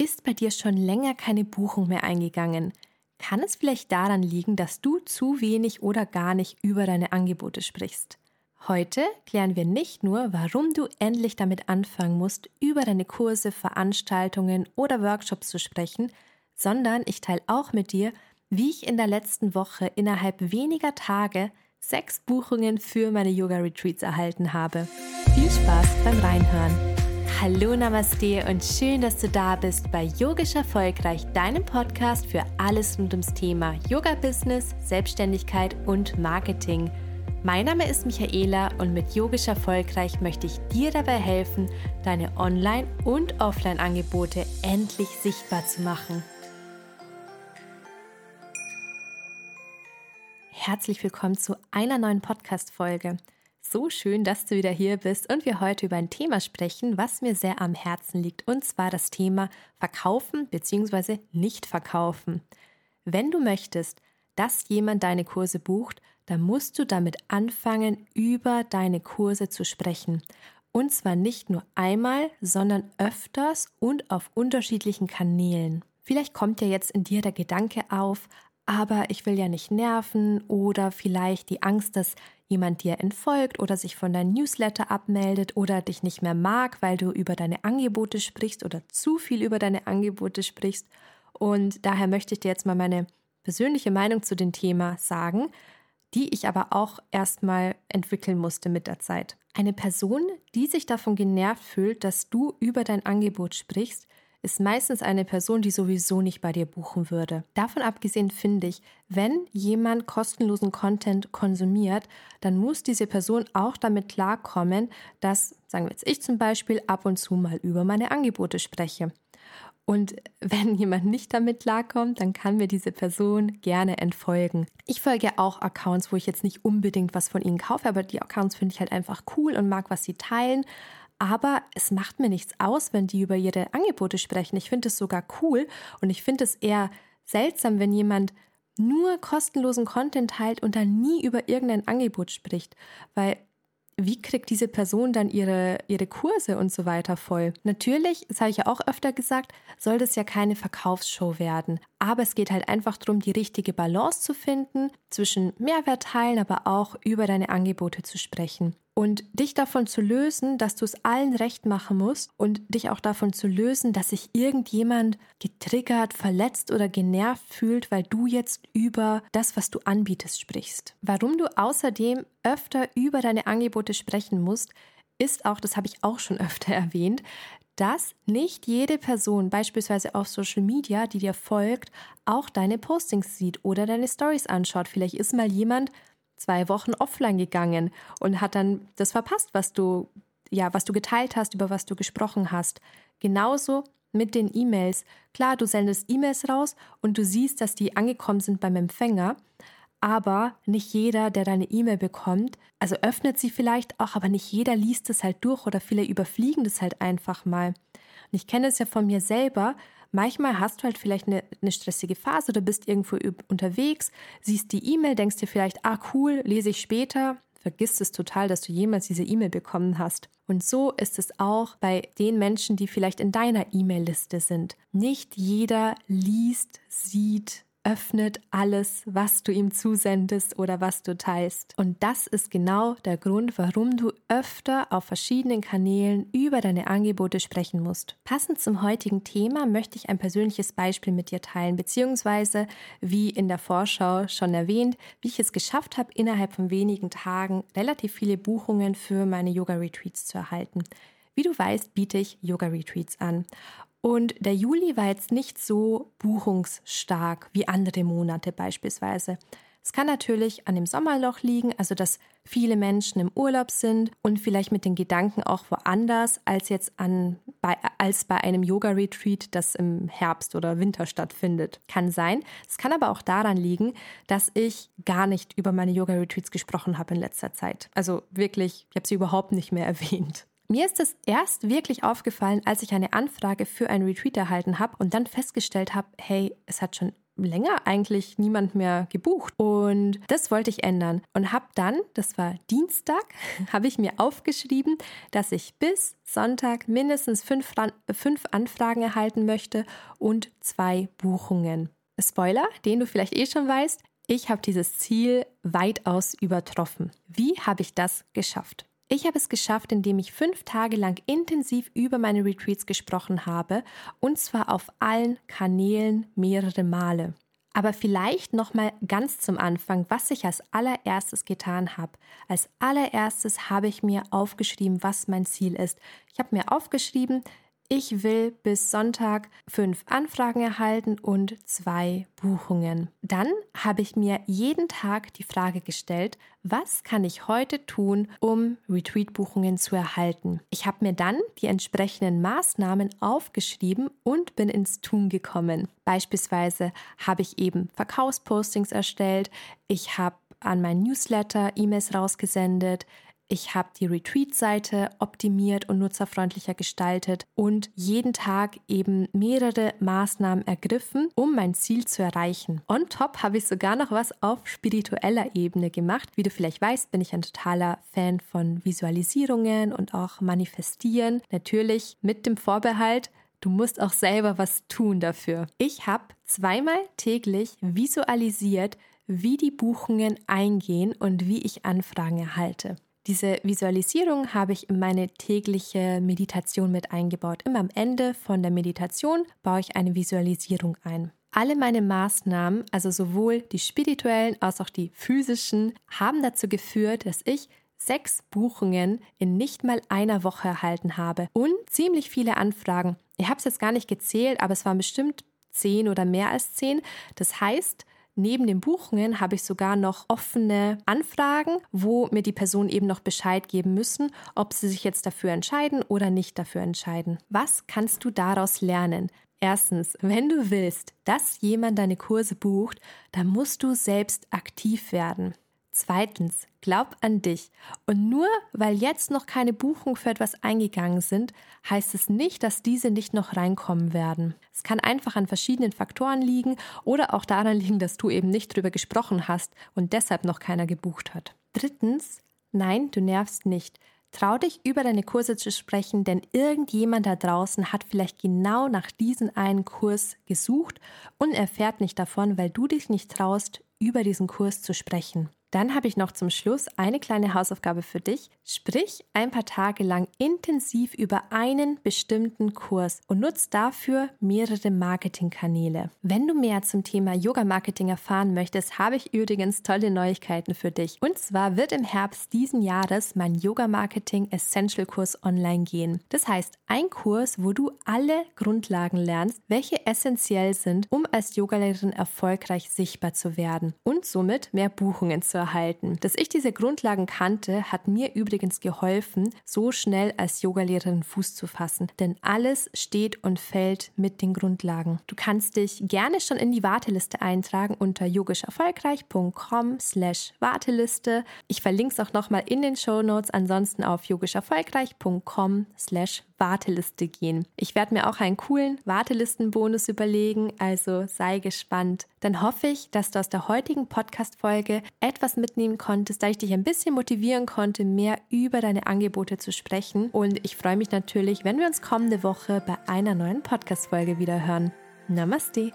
Ist bei dir schon länger keine Buchung mehr eingegangen? Kann es vielleicht daran liegen, dass du zu wenig oder gar nicht über deine Angebote sprichst? Heute klären wir nicht nur, warum du endlich damit anfangen musst, über deine Kurse, Veranstaltungen oder Workshops zu sprechen, sondern ich teile auch mit dir, wie ich in der letzten Woche innerhalb weniger Tage sechs Buchungen für meine Yoga-Retreats erhalten habe. Viel Spaß beim Reinhören! Hallo Namaste und schön, dass du da bist bei Yogisch Erfolgreich, deinem Podcast für alles rund ums Thema Yoga-Business, Selbstständigkeit und Marketing. Mein Name ist Michaela und mit Yogisch Erfolgreich möchte ich dir dabei helfen, deine Online- und Offline-Angebote endlich sichtbar zu machen. Herzlich willkommen zu einer neuen Podcast-Folge. So schön, dass du wieder hier bist und wir heute über ein Thema sprechen, was mir sehr am Herzen liegt, und zwar das Thema Verkaufen bzw. nicht verkaufen. Wenn du möchtest, dass jemand deine Kurse bucht, dann musst du damit anfangen, über deine Kurse zu sprechen. Und zwar nicht nur einmal, sondern öfters und auf unterschiedlichen Kanälen. Vielleicht kommt ja jetzt in dir der Gedanke auf, aber ich will ja nicht nerven oder vielleicht die Angst, dass jemand dir entfolgt oder sich von deinem Newsletter abmeldet oder dich nicht mehr mag, weil du über deine Angebote sprichst oder zu viel über deine Angebote sprichst. Und daher möchte ich dir jetzt mal meine persönliche Meinung zu dem Thema sagen, die ich aber auch erstmal entwickeln musste mit der Zeit. Eine Person, die sich davon genervt fühlt, dass du über dein Angebot sprichst, ist meistens eine Person, die sowieso nicht bei dir buchen würde. Davon abgesehen finde ich, wenn jemand kostenlosen Content konsumiert, dann muss diese Person auch damit klarkommen, dass, sagen wir jetzt ich zum Beispiel, ab und zu mal über meine Angebote spreche. Und wenn jemand nicht damit klarkommt, dann kann mir diese Person gerne entfolgen. Ich folge auch Accounts, wo ich jetzt nicht unbedingt was von ihnen kaufe, aber die Accounts finde ich halt einfach cool und mag, was sie teilen. Aber es macht mir nichts aus, wenn die über ihre Angebote sprechen. Ich finde es sogar cool und ich finde es eher seltsam, wenn jemand nur kostenlosen Content teilt und dann nie über irgendein Angebot spricht, weil wie kriegt diese Person dann ihre, ihre Kurse und so weiter voll? Natürlich, das habe ich ja auch öfter gesagt, soll das ja keine Verkaufsshow werden. Aber es geht halt einfach darum, die richtige Balance zu finden zwischen Mehrwert teilen, aber auch über deine Angebote zu sprechen und dich davon zu lösen, dass du es allen recht machen musst und dich auch davon zu lösen, dass sich irgendjemand getriggert, verletzt oder genervt fühlt, weil du jetzt über das, was du anbietest, sprichst. Warum du außerdem öfter über deine Angebote sprechen musst, ist auch, das habe ich auch schon öfter erwähnt, dass nicht jede Person beispielsweise auf Social Media, die dir folgt, auch deine Postings sieht oder deine Stories anschaut. Vielleicht ist mal jemand zwei Wochen offline gegangen und hat dann das verpasst, was du, ja, was du geteilt hast, über was du gesprochen hast. Genauso mit den E-Mails. Klar, du sendest E-Mails raus und du siehst, dass die angekommen sind beim Empfänger, aber nicht jeder, der deine E-Mail bekommt, also öffnet sie vielleicht auch, aber nicht jeder liest es halt durch oder viele überfliegen das halt einfach mal. Und ich kenne es ja von mir selber, Manchmal hast du halt vielleicht eine, eine stressige Phase oder bist irgendwo unterwegs, siehst die E-Mail, denkst dir vielleicht, ah cool, lese ich später, vergisst es total, dass du jemals diese E-Mail bekommen hast. Und so ist es auch bei den Menschen, die vielleicht in deiner E-Mail-Liste sind. Nicht jeder liest, sieht, öffnet alles, was du ihm zusendest oder was du teilst. Und das ist genau der Grund, warum du öfter auf verschiedenen Kanälen über deine Angebote sprechen musst. Passend zum heutigen Thema möchte ich ein persönliches Beispiel mit dir teilen, beziehungsweise wie in der Vorschau schon erwähnt, wie ich es geschafft habe, innerhalb von wenigen Tagen relativ viele Buchungen für meine Yoga-Retreats zu erhalten. Wie du weißt, biete ich Yoga-Retreats an. Und der Juli war jetzt nicht so buchungsstark wie andere Monate beispielsweise. Es kann natürlich an dem Sommerloch liegen, also dass viele Menschen im Urlaub sind und vielleicht mit den Gedanken auch woanders als jetzt an, bei, als bei einem Yoga-Retreat, das im Herbst oder Winter stattfindet. Kann sein. Es kann aber auch daran liegen, dass ich gar nicht über meine Yoga-Retreats gesprochen habe in letzter Zeit. Also wirklich, ich habe sie überhaupt nicht mehr erwähnt. Mir ist es erst wirklich aufgefallen, als ich eine Anfrage für ein Retreat erhalten habe und dann festgestellt habe, hey, es hat schon länger eigentlich niemand mehr gebucht. Und das wollte ich ändern. Und habe dann, das war Dienstag, habe ich mir aufgeschrieben, dass ich bis Sonntag mindestens fünf, fünf Anfragen erhalten möchte und zwei Buchungen. Spoiler, den du vielleicht eh schon weißt, ich habe dieses Ziel weitaus übertroffen. Wie habe ich das geschafft? Ich habe es geschafft, indem ich fünf Tage lang intensiv über meine Retreats gesprochen habe und zwar auf allen Kanälen mehrere Male. Aber vielleicht noch mal ganz zum Anfang, was ich als allererstes getan habe. Als allererstes habe ich mir aufgeschrieben, was mein Ziel ist. Ich habe mir aufgeschrieben, ich will bis Sonntag fünf Anfragen erhalten und zwei Buchungen. Dann habe ich mir jeden Tag die Frage gestellt, was kann ich heute tun, um Retreat-Buchungen zu erhalten? Ich habe mir dann die entsprechenden Maßnahmen aufgeschrieben und bin ins Tun gekommen. Beispielsweise habe ich eben Verkaufspostings erstellt, ich habe an meinen Newsletter E-Mails rausgesendet, ich habe die Retreat-Seite optimiert und nutzerfreundlicher gestaltet und jeden Tag eben mehrere Maßnahmen ergriffen, um mein Ziel zu erreichen. On top habe ich sogar noch was auf spiritueller Ebene gemacht. Wie du vielleicht weißt, bin ich ein totaler Fan von Visualisierungen und auch Manifestieren. Natürlich mit dem Vorbehalt, Du musst auch selber was tun dafür. Ich habe zweimal täglich visualisiert, wie die Buchungen eingehen und wie ich Anfragen erhalte. Diese Visualisierung habe ich in meine tägliche Meditation mit eingebaut. Immer am Ende von der Meditation baue ich eine Visualisierung ein. Alle meine Maßnahmen, also sowohl die spirituellen als auch die physischen, haben dazu geführt, dass ich sechs Buchungen in nicht mal einer Woche erhalten habe und ziemlich viele Anfragen. Ich habe es jetzt gar nicht gezählt, aber es waren bestimmt zehn oder mehr als zehn. Das heißt, Neben den Buchungen habe ich sogar noch offene Anfragen, wo mir die Personen eben noch Bescheid geben müssen, ob sie sich jetzt dafür entscheiden oder nicht dafür entscheiden. Was kannst du daraus lernen? Erstens, wenn du willst, dass jemand deine Kurse bucht, dann musst du selbst aktiv werden. Zweitens, glaub an dich. Und nur weil jetzt noch keine Buchungen für etwas eingegangen sind, heißt es nicht, dass diese nicht noch reinkommen werden. Es kann einfach an verschiedenen Faktoren liegen oder auch daran liegen, dass du eben nicht drüber gesprochen hast und deshalb noch keiner gebucht hat. Drittens, nein, du nervst nicht. Trau dich, über deine Kurse zu sprechen, denn irgendjemand da draußen hat vielleicht genau nach diesem einen Kurs gesucht und erfährt nicht davon, weil du dich nicht traust, über diesen Kurs zu sprechen. Dann habe ich noch zum Schluss eine kleine Hausaufgabe für dich. Sprich ein paar Tage lang intensiv über einen bestimmten Kurs und nutz dafür mehrere Marketingkanäle. Wenn du mehr zum Thema Yoga-Marketing erfahren möchtest, habe ich übrigens tolle Neuigkeiten für dich. Und zwar wird im Herbst diesen Jahres mein Yoga-Marketing Essential Kurs online gehen. Das heißt, ein Kurs, wo du alle Grundlagen lernst, welche essentiell sind, um als Yogalehrerin erfolgreich sichtbar zu werden und somit mehr Buchungen zu erhalten. Dass ich diese Grundlagen kannte, hat mir übrigens geholfen, so schnell als Yogalehrerin Fuß zu fassen. Denn alles steht und fällt mit den Grundlagen. Du kannst dich gerne schon in die Warteliste eintragen unter yogischerfolgreich.com slash Warteliste. Ich verlinke es auch nochmal in den Show Notes, ansonsten auf yogischerfolgreich.com slash Warteliste gehen. Ich werde mir auch einen coolen Wartelistenbonus überlegen, also sei gespannt. Dann hoffe ich, dass du aus der heutigen Podcast-Folge etwas mitnehmen konntest, da ich dich ein bisschen motivieren konnte, mehr über deine Angebote zu sprechen. Und ich freue mich natürlich, wenn wir uns kommende Woche bei einer neuen Podcast-Folge wieder hören. Namaste.